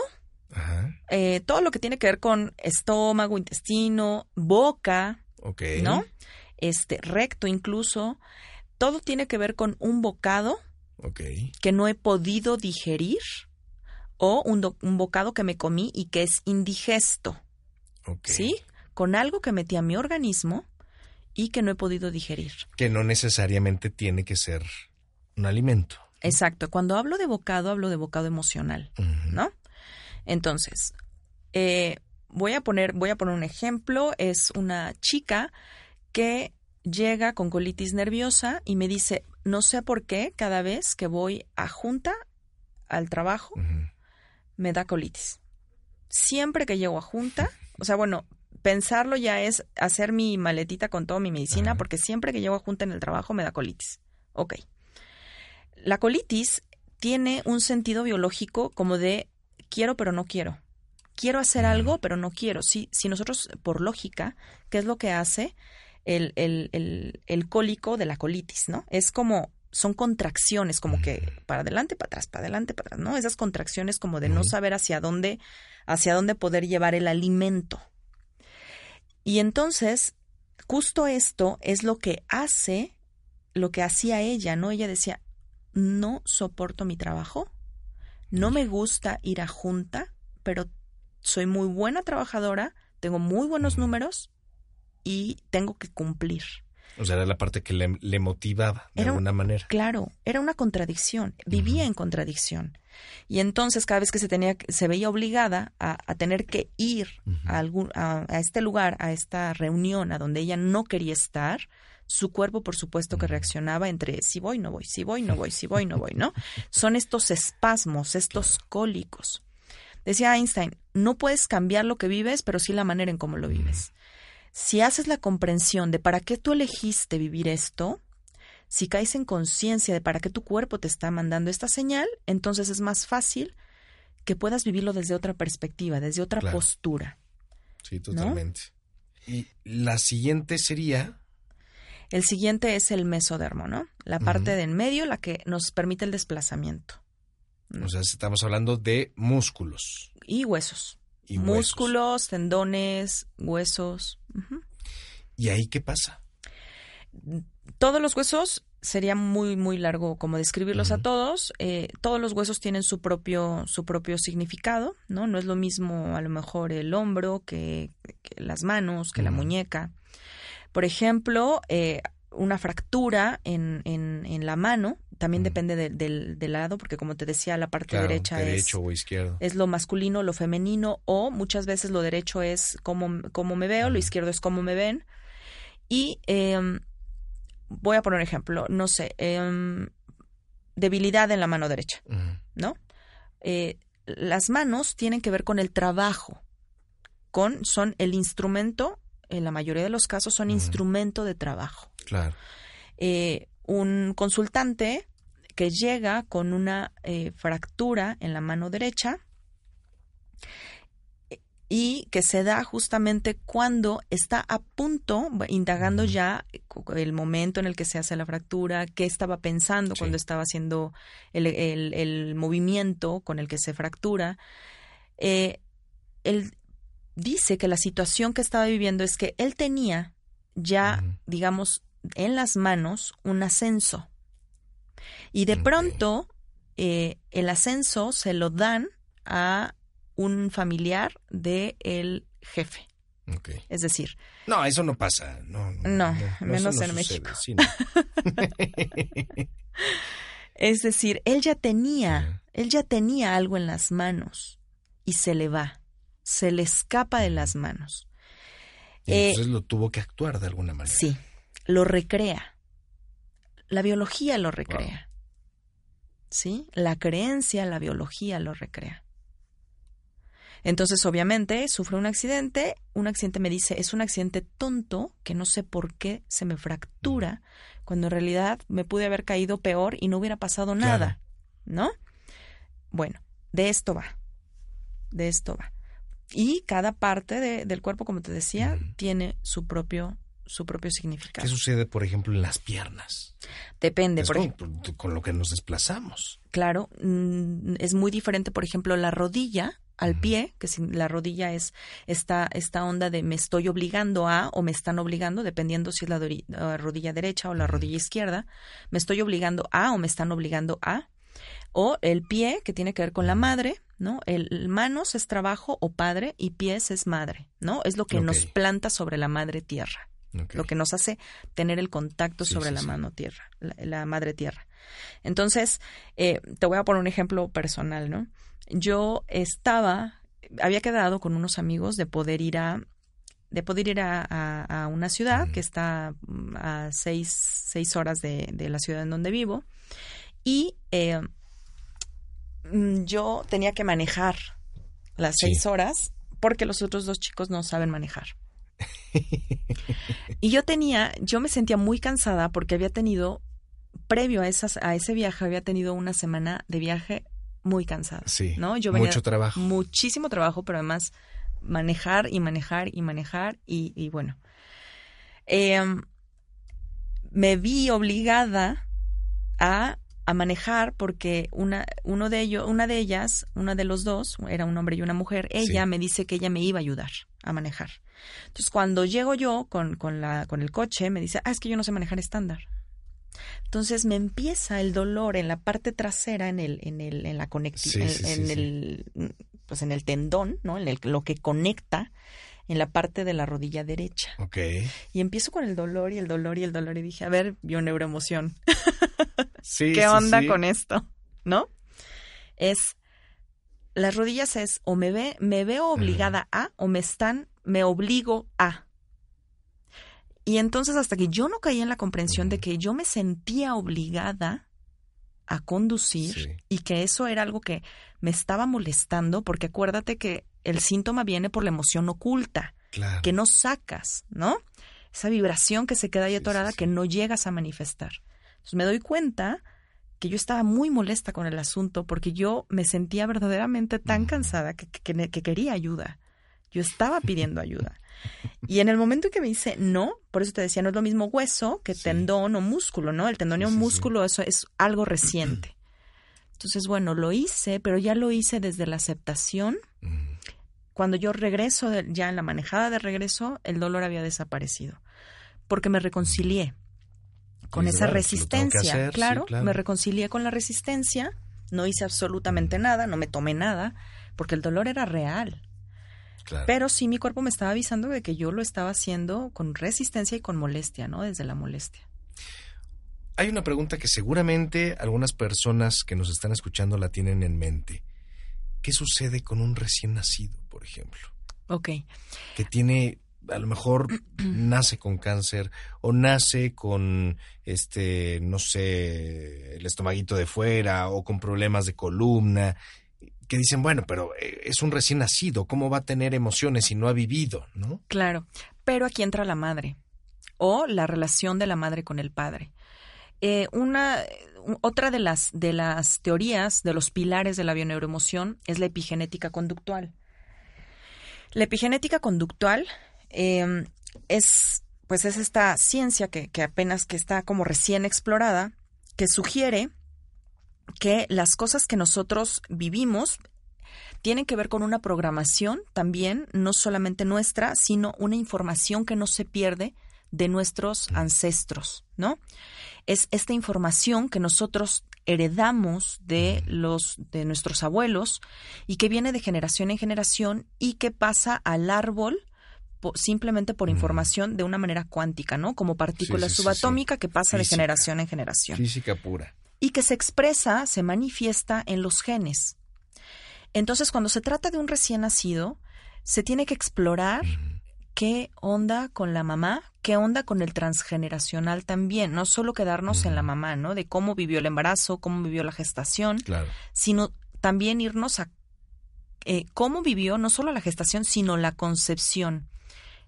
Ajá. eh, todo lo que tiene que ver con estómago, intestino, boca, ¿no? Este, recto incluso, todo tiene que ver con un bocado que no he podido digerir o un, do- un bocado que me comí y que es indigesto. ¿sí? Con algo que metí a mi organismo y que no he podido digerir. Que no necesariamente tiene que ser un alimento. Exacto, cuando hablo de bocado, hablo de bocado emocional. ¿no? Entonces, eh, voy a poner, voy a poner un ejemplo. Es una chica que llega con colitis nerviosa y me dice, no sé por qué, cada vez que voy a junta al trabajo, me da colitis. Siempre que llego a junta, o sea, bueno, pensarlo ya es hacer mi maletita con toda mi medicina, porque siempre que llego a junta en el trabajo me da colitis. Ok. La colitis tiene un sentido biológico como de quiero pero no quiero. Quiero hacer algo pero no quiero. Si, si nosotros, por lógica, ¿qué es lo que hace el, el, el, el cólico de la colitis, no? Es como, son contracciones, como que para adelante, para atrás, para adelante, para atrás, ¿no? Esas contracciones como de no saber hacia dónde, hacia dónde poder llevar el alimento. Y entonces, justo esto es lo que hace, lo que hacía ella, ¿no? Ella decía, no soporto mi trabajo, no me gusta ir a junta, pero soy muy buena trabajadora, tengo muy buenos números y tengo que cumplir. O sea, era la parte que le, le motivaba de Era alguna manera. Claro, era una contradicción, vivía en contradicción. Y entonces cada vez que se tenía, se veía obligada a, a tener que ir a, algún, a, a este lugar, a esta reunión a donde ella no quería estar, su cuerpo por supuesto que reaccionaba entre si voy, no voy, si voy, no voy, si voy, no voy, ¿no? *laughs* Son estos espasmos, estos cólicos. Decía Einstein, no puedes cambiar lo que vives, pero sí la manera en cómo lo vives. Si haces la comprensión de para qué tú elegiste vivir esto, si caes en conciencia de para qué tu cuerpo te está mandando esta señal, entonces es más fácil que puedas vivirlo desde otra perspectiva, desde otra Claro. postura. Sí, totalmente. Y la siguiente sería. El siguiente es el mesodermo, ¿no? La parte de en medio, la que nos permite el desplazamiento. O sea, estamos hablando de músculos. Y huesos. Y huesos. Músculos, tendones, huesos. ¿Y ahí qué pasa? Todos los huesos sería muy muy largo como describirlos a todos. Eh, todos los huesos tienen su propio su propio significado, ¿no? No es lo mismo a lo mejor el hombro que, que las manos, que la muñeca. Por ejemplo, eh, una fractura en, en, en la mano también depende de- del, del lado, porque como te decía, la parte Claro, derecha es derecho o izquierdo. es lo masculino, lo femenino, o muchas veces lo derecho es cómo, cómo me veo, lo izquierdo es cómo me ven. Y em, voy a poner un ejemplo, no sé, em, debilidad en la mano derecha. ¿no? Eh, las manos tienen que ver con el trabajo, con, son el instrumento, en la mayoría de los casos son instrumento de trabajo Claro. eh, un consultante que llega con una eh, fractura en la mano derecha y que se da justamente cuando está a punto, indagando ya el momento en el que se hace la fractura, qué estaba pensando Sí. cuando estaba haciendo el, el- el movimiento con el que se fractura. Eh, él dice que la situación que estaba viviendo es que él tenía ya, digamos, en las manos un ascenso. Y de pronto eh, el ascenso se lo dan a un familiar de el jefe. Es decir, No, eso no pasa. No, No, menos eso en sucede. México. Sí, no. *laughs* es decir, él ya tenía, él ya tenía algo en las manos y se le va, se le escapa de las manos. Y Eh, entonces lo tuvo que actuar de alguna manera. Sí, lo recrea. La biología lo recrea. ¿Sí? La creencia, la biología lo recrea. Entonces, obviamente, sufre un accidente, un accidente me dice, es un accidente tonto, que no sé por qué se me fractura, cuando en realidad me pude haber caído peor y no hubiera pasado nada, ¿no? Bueno, de esto va, de esto va. Y cada parte de- del cuerpo, como te decía, tiene su propio su propio significado. ¿Qué sucede, por ejemplo, en las piernas? Depende, Es por con, ejemplo, con lo que nos desplazamos. claro, mm, es muy diferente, por ejemplo, la rodilla al pie, que si la rodilla es esta, esta onda de me estoy obligando a o me están obligando, dependiendo si es la rodilla derecha o la rodilla izquierda, me estoy obligando a o me están obligando a, o el pie, que tiene que ver con la madre, ¿no? El, manos es trabajo o padre y pies es madre, ¿no? Es lo que nos planta sobre la madre tierra lo que nos hace tener el contacto Sí, sobre sí, la sí. mano tierra, la, la madre tierra. Entonces, eh, te voy a poner un ejemplo personal, ¿no? Yo estaba, había quedado con unos amigos de poder ir a de poder ir a, a- a una ciudad que está mm, a seis, seis horas de, de la ciudad en donde vivo y eh, yo tenía que manejar las Sí. seis horas porque los otros dos chicos no saben manejar. *laughs* Y yo tenía, yo me sentía muy cansada porque había tenido, previo a, esas, a ese viaje, había tenido una semana de viaje muy cansada. Sí, ¿no? Yo venía- mucho trabajo. Muchísimo trabajo, pero además manejar y manejar y manejar y, y bueno. Em, me vi obligada a, a manejar porque una, uno de ellos, una de ellas, una de los dos, era un hombre y una mujer, ella Sí. me dice que ella me iba a ayudar a manejar. Entonces, cuando llego yo con, con, la, con el coche, me dice, ah, es que yo no sé manejar estándar. Entonces me empieza el dolor en la parte trasera, en el, en el, en la conecti- Sí, en, sí, el, pues en el tendón, ¿no? En el, lo que conecta en la parte de la rodilla derecha. Ok. Y empiezo con el dolor y el dolor y el dolor y dije, a ver, neuroemoción. *laughs* Sí, ¿Qué sí, onda sí. con esto? ¿No? Es las rodillas es o me ve me veo obligada a o me están me obligo a. Y entonces hasta que yo no caí en la comprensión de que yo me sentía obligada a conducir Sí. y que eso era algo que me estaba molestando porque acuérdate que el síntoma viene por la emoción oculta Claro. que no sacas, ¿no? Esa vibración que se queda ahí atorada sí, sí. que no llegas a manifestar. Entonces me doy cuenta que yo estaba muy molesta con el asunto porque yo me sentía verdaderamente tan cansada que, que- que quería ayuda. Yo estaba *laughs* pidiendo ayuda. Y en el momento en que me dice no, por eso te decía, no es lo mismo hueso que Sí. tendón o músculo, ¿no? El tendón y Sí, sí, músculo, eso es algo reciente. Entonces, bueno, lo hice, pero ya lo hice desde la aceptación Mm. cuando yo regreso, ya en la manejada de regreso, el dolor había desaparecido. Porque me reconcilié con esa pues, resistencia. hacer, sí, claro, claro. me reconcilié con la resistencia, no hice absolutamente nada, no me tomé nada, porque el dolor era real. Claro. Pero sí mi cuerpo me estaba avisando de que yo lo estaba haciendo con resistencia y con molestia, ¿no? Desde la molestia. Hay una pregunta que seguramente algunas personas que nos están escuchando la tienen en mente. ¿Qué sucede con un recién nacido, por ejemplo? Ok. Que tiene, a lo mejor *clears throat* nace con cáncer o nace con, este, no sé, el estomaguito de fuera o con problemas de columna, que dicen, bueno, pero eh, es un recién nacido, ¿cómo va a tener emociones si no ha vivido, no? Claro, pero aquí entra la madre o la relación de la madre con el padre. Eh, una otra de las de las teorías de los pilares de la bioneuroemoción es la epigenética conductual. La epigenética conductual eh, es pues es esta ciencia que, que apenas que está como recién explorada que sugiere que las cosas que nosotros vivimos tienen que ver con una programación también, no solamente nuestra, sino una información que no se pierde de nuestros ancestros, ¿no? Es esta información que nosotros heredamos de los de nuestros abuelos y que viene de generación en generación y que pasa al árbol simplemente por información de una manera cuántica, ¿no? Como partícula sí, sí, sí. subatómica que pasa de generación en generación Física pura. y que se expresa, se manifiesta en los genes. Entonces, cuando se trata de un recién nacido, se tiene que explorar qué onda con la mamá, qué onda con el transgeneracional también, no solo quedarnos en la mamá, ¿no? De cómo vivió el embarazo, cómo vivió la gestación, Claro. sino también irnos a eh, cómo vivió no solo la gestación, sino la concepción.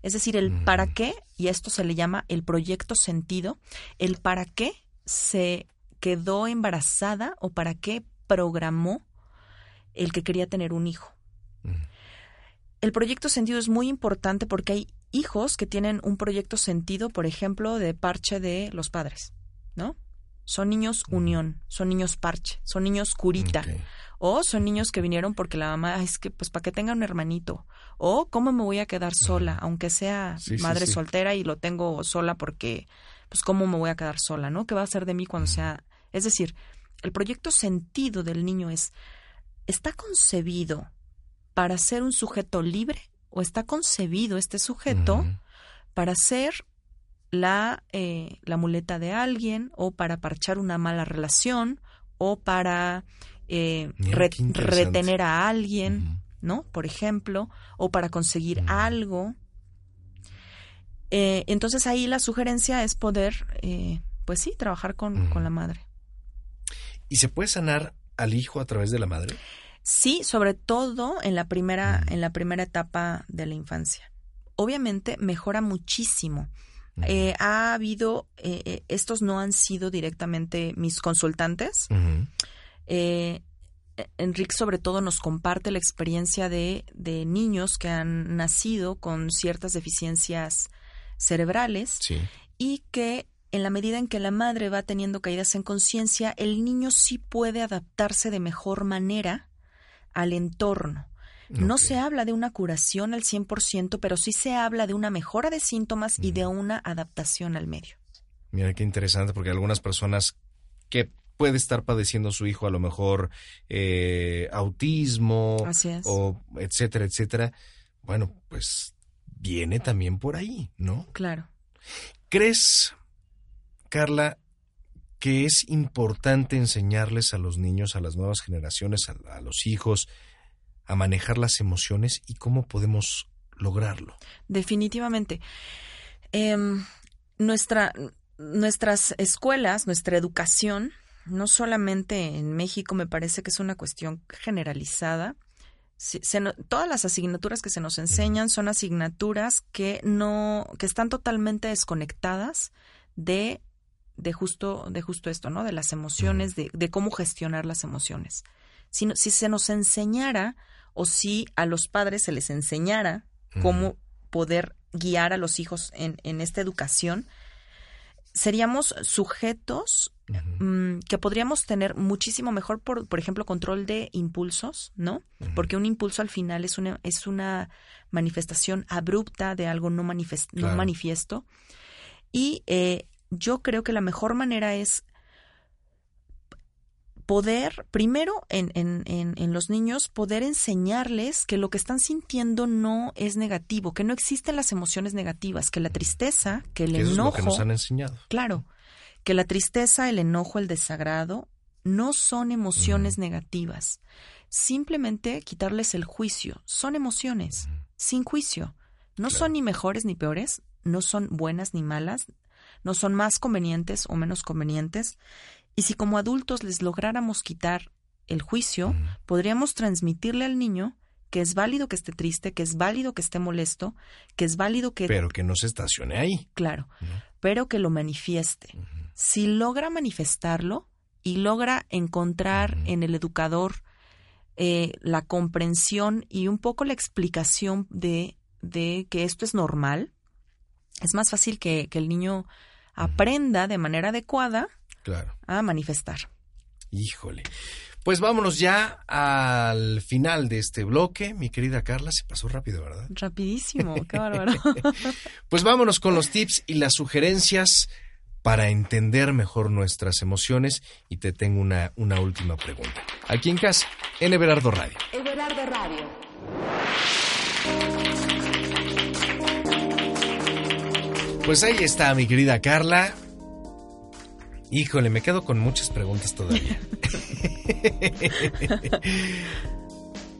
Es decir, el para qué, y esto se le llama el proyecto sentido, el para qué se quedó embarazada o para qué programó el que quería tener un hijo. El proyecto sentido es muy importante porque hay hijos que tienen un proyecto sentido, por ejemplo, de parche de los padres, ¿no? Son niños unión, son niños parche, son niños curita. O son niños que vinieron porque la mamá es que, pues, para que tenga un hermanito. O cómo me voy a quedar sola, aunque sea madre soltera y lo tengo sola porque, pues, cómo me voy a quedar sola, ¿no? ¿Qué va a hacer de mí cuando sea? Es decir, el proyecto sentido del niño es, ¿está concebido para ser un sujeto libre o está concebido este sujeto para ser la, eh, la muleta de alguien o para parchar una mala relación o para eh, retener a alguien, ¿no? Por ejemplo, o para conseguir algo. Eh, entonces ahí la sugerencia es poder, eh, pues sí, trabajar con, con la madre. ¿Y se puede sanar al hijo a través de la madre? Sí, sobre todo en la primera, en la primera etapa de la infancia. Obviamente mejora muchísimo. ha habido, estos no han sido directamente mis consultantes, eh, Enrique sobre todo nos comparte la experiencia de, de, niños que han nacido con ciertas deficiencias cerebrales y que en la medida en que la madre va teniendo caídas en conciencia, el niño sí puede adaptarse de mejor manera al entorno. No se habla de una curación al 100%, pero sí se habla de una mejora de síntomas y de una adaptación al medio. Mira qué interesante, porque algunas personas que puede estar padeciendo su hijo a lo mejor eh, autismo o etcétera, etcétera. Bueno, pues viene también por ahí, ¿no? Claro. ¿Crees, Carla, que es importante enseñarles a los niños, a las nuevas generaciones, a, los hijos, a manejar las emociones y cómo podemos lograrlo? Definitivamente. Nuestra, nuestras escuelas, nuestra educación no solamente en México, me parece que es una cuestión generalizada. todas las asignaturas que se nos enseñan son asignaturas que no, que están totalmente desconectadas de, de justo, de justo esto, ¿no? De las emociones, de, de cómo gestionar las emociones. Si, si se nos enseñara o si a los padres se les enseñara cómo poder guiar a los hijos en, en esta educación, seríamos sujetos mm, que podríamos tener muchísimo mejor, por, por ejemplo, control de impulsos, ¿no? Porque un impulso al final es una, es una manifestación abrupta de algo no, no manifiesto. Y eh, yo creo que la mejor manera es poder, primero en, en, en, los niños, poder enseñarles que lo que están sintiendo no es negativo, que no existen las emociones negativas, que la tristeza, que el enojo. Es lo que nos han enseñado. Claro, que la tristeza, el enojo, el desagrado no son emociones negativas. Simplemente quitarles el juicio. Son emociones, sin juicio. No son ni mejores ni peores, no son buenas ni malas, no son más convenientes o menos convenientes. Y si como adultos les lográramos quitar el juicio, podríamos transmitirle al niño que es válido que esté triste, que es válido que esté molesto, que es válido que... Pero que no se estacione ahí. Claro, pero que lo manifieste. Si logra manifestarlo y logra encontrar en el educador eh, la comprensión y un poco la explicación de, de, que esto es normal, es más fácil que, que el niño aprenda de manera adecuada claro. a manifestar. Híjole. Pues vámonos ya al final de este bloque. Mi querida Carla, se pasó rápido, ¿verdad? Rapidísimo, qué *laughs* bárbaro. pues vámonos con los tips y las sugerencias para entender mejor nuestras emociones y te tengo una, una última pregunta. Aquí en casa, en Everardo Radio. Everardo Radio. Pues ahí está mi querida Carla. Híjole, me quedo con muchas preguntas todavía.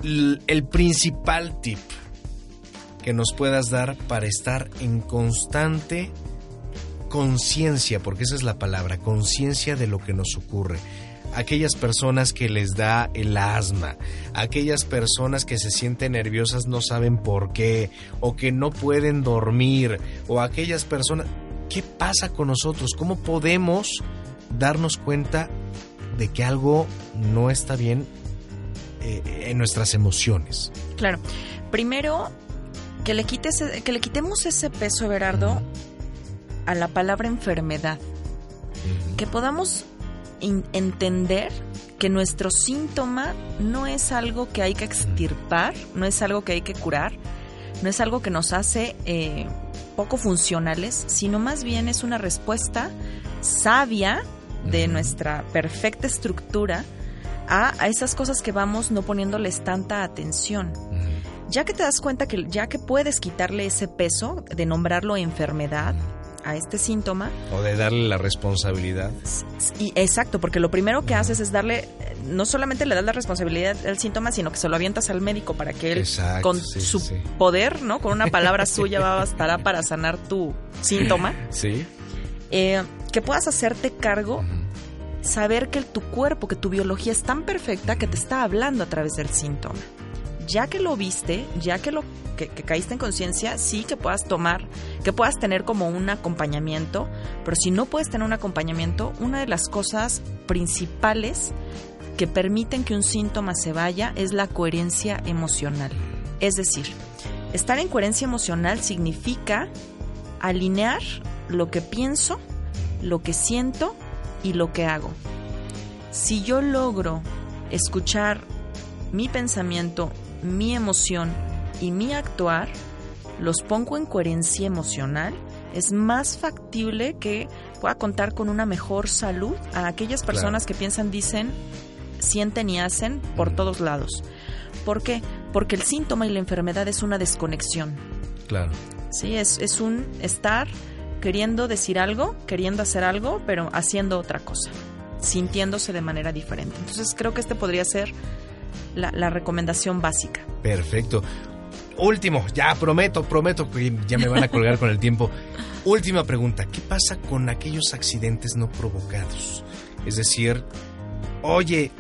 *laughs* El principal tip que nos puedas dar para estar en constante conciencia, porque esa es la palabra, conciencia de lo que nos ocurre. aquellas personas que les da el asma, aquellas personas que se sienten nerviosas no saben por qué, o que no pueden dormir, o aquellas personas... ¿Qué pasa con nosotros? ¿Cómo podemos darnos cuenta de que algo no está bien eh, en nuestras emociones? Claro. Primero, que le, quites, que le quitemos ese peso, Everardo, a la palabra enfermedad. Que podamos entender que nuestro síntoma no es algo que hay que extirpar, no es algo que hay que curar, no es algo que nos hace eh, poco funcionales, sino más bien es una respuesta sabia de nuestra perfecta estructura a, a, esas cosas que vamos no poniéndoles tanta atención. Ya que te das cuenta que ya que puedes quitarle ese peso de nombrarlo enfermedad, a este síntoma. O de darle la responsabilidad. Y, exacto, porque lo primero que haces es darle, no solamente le das la responsabilidad al síntoma, sino que se lo avientas al médico para que él, con su poder, ¿no? Con una palabra *laughs* *laughs* suya va bastará para sanar tu síntoma. Sí. Eh, que puedas hacerte cargo, saber que tu cuerpo, que tu biología es tan perfecta que te está hablando a través del síntoma ya que lo viste, ya que lo que, caíste en conciencia, sí que puedas tomar, que puedas tener como un acompañamiento, pero si no puedes tener un acompañamiento, una de las cosas principales que permiten que un síntoma se vaya es la coherencia emocional. Es decir, estar en coherencia emocional significa alinear lo que pienso, lo que siento y lo que hago. Si yo logro escuchar mi pensamiento, mi emoción y mi actuar, los pongo en coherencia emocional, es más factible que pueda contar con una mejor salud a aquellas personas que piensan, dicen, sienten y hacen por todos lados. ¿Por qué? Porque el síntoma y la enfermedad es una desconexión. Claro. Sí, es, es un estar queriendo decir algo, queriendo hacer algo, pero haciendo otra cosa, sintiéndose de manera diferente. Entonces creo que este podría ser la, recomendación básica. Perfecto. Último, ya prometo, prometo que ya me van a colgar con el tiempo. *laughs* Última pregunta, ¿qué pasa con aquellos accidentes no provocados? Es decir, oye,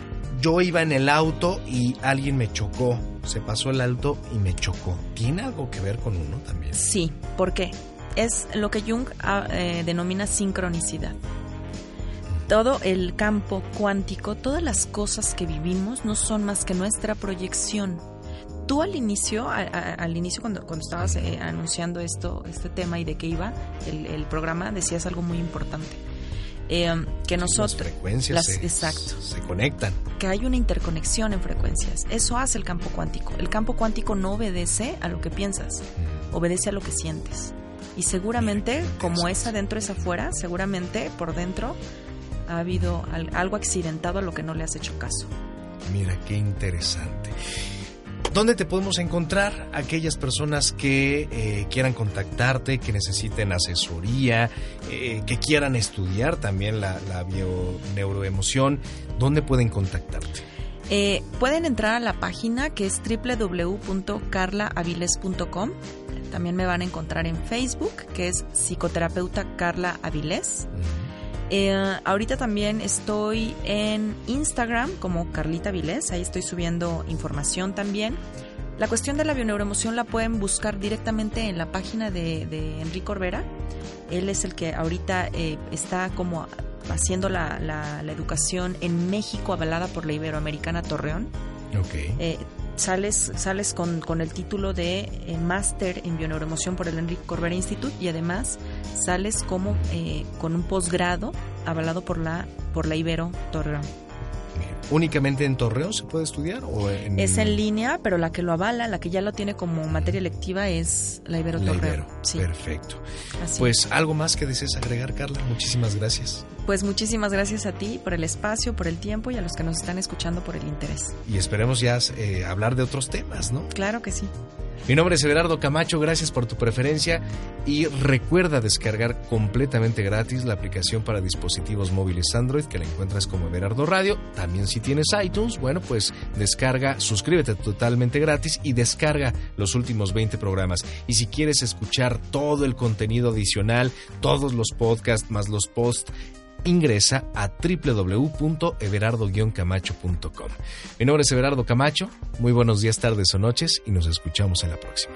yo iba en el auto y alguien me chocó, se pasó el alto y me chocó. ¿Tiene algo que ver con uno también? Sí, ¿por qué? Es lo que Jung ah, eh, denomina sincronicidad todo el campo cuántico, todas las cosas que vivimos no son más que nuestra proyección. Tú al inicio, al inicio cuando, cuando estabas eh, anunciando esto, este tema y de qué iba el, programa, decías algo muy importante. Eh, que nosotros las frecuencias se, exacto, se conectan. Que hay una interconexión en frecuencias. Eso hace el campo cuántico. El campo cuántico no obedece a lo que piensas obedece a lo que sientes. Y seguramente como es adentro es afuera seguramente por dentro ha habido algo accidentado a lo que no le has hecho caso. Mira, qué interesante. ¿Dónde te podemos encontrar aquellas personas que eh, quieran contactarte, que necesiten asesoría, eh, que quieran estudiar también la, la bioneuroemoción? ¿Dónde pueden contactarte? Eh, pueden entrar a la página que es www.carlaaviles.com. También me van a encontrar en Facebook, que es psicoterapeuta Carla Avilés. Eh, ahorita también estoy en Instagram como Carlita Vilés, ahí estoy subiendo información también. La cuestión de la bioneuroemoción la pueden buscar directamente en la página de, Enrique Orbera. Él es el que ahorita eh, está como haciendo la, educación en México avalada por la Iberoamericana Torreón. Okay. Eh, sales, sales con, con el título de eh, Máster en Bioneuroemoción por el Enrique Corbera Institute y además sales como eh, con un posgrado avalado por la, por la Ibero Torreón. ¿Únicamente en Torreón se puede estudiar? O Es en línea, pero la que lo avala, la que ya lo tiene como materia electiva es la Ibero Torreón. Perfecto. pues algo más que desees agregar, Carla. Muchísimas gracias. Pues muchísimas gracias a ti por el espacio, por el tiempo y a los que nos están escuchando por el interés. Y esperemos ya eh, hablar de otros temas, ¿no? Claro que sí. Mi nombre es Everardo Camacho, gracias por tu preferencia y recuerda descargar completamente gratis la aplicación para dispositivos móviles Android que la encuentras como Everardo Radio. También si tienes iTunes, bueno, pues descarga, suscríbete totalmente gratis y descarga los últimos 20 programas. Y si quieres escuchar todo el contenido adicional, todos los podcasts más los posts, ingresa a www.everardo-camacho.com. Mi nombre es Everardo Camacho, muy buenos días, tardes o noches y nos escuchamos en la próxima.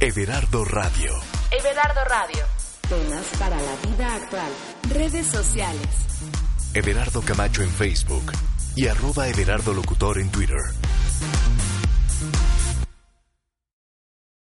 Everardo Radio. Everardo Radio. Temas para la vida actual. Redes sociales. Everardo Camacho en Facebook y arroba Everardo Locutor en Twitter.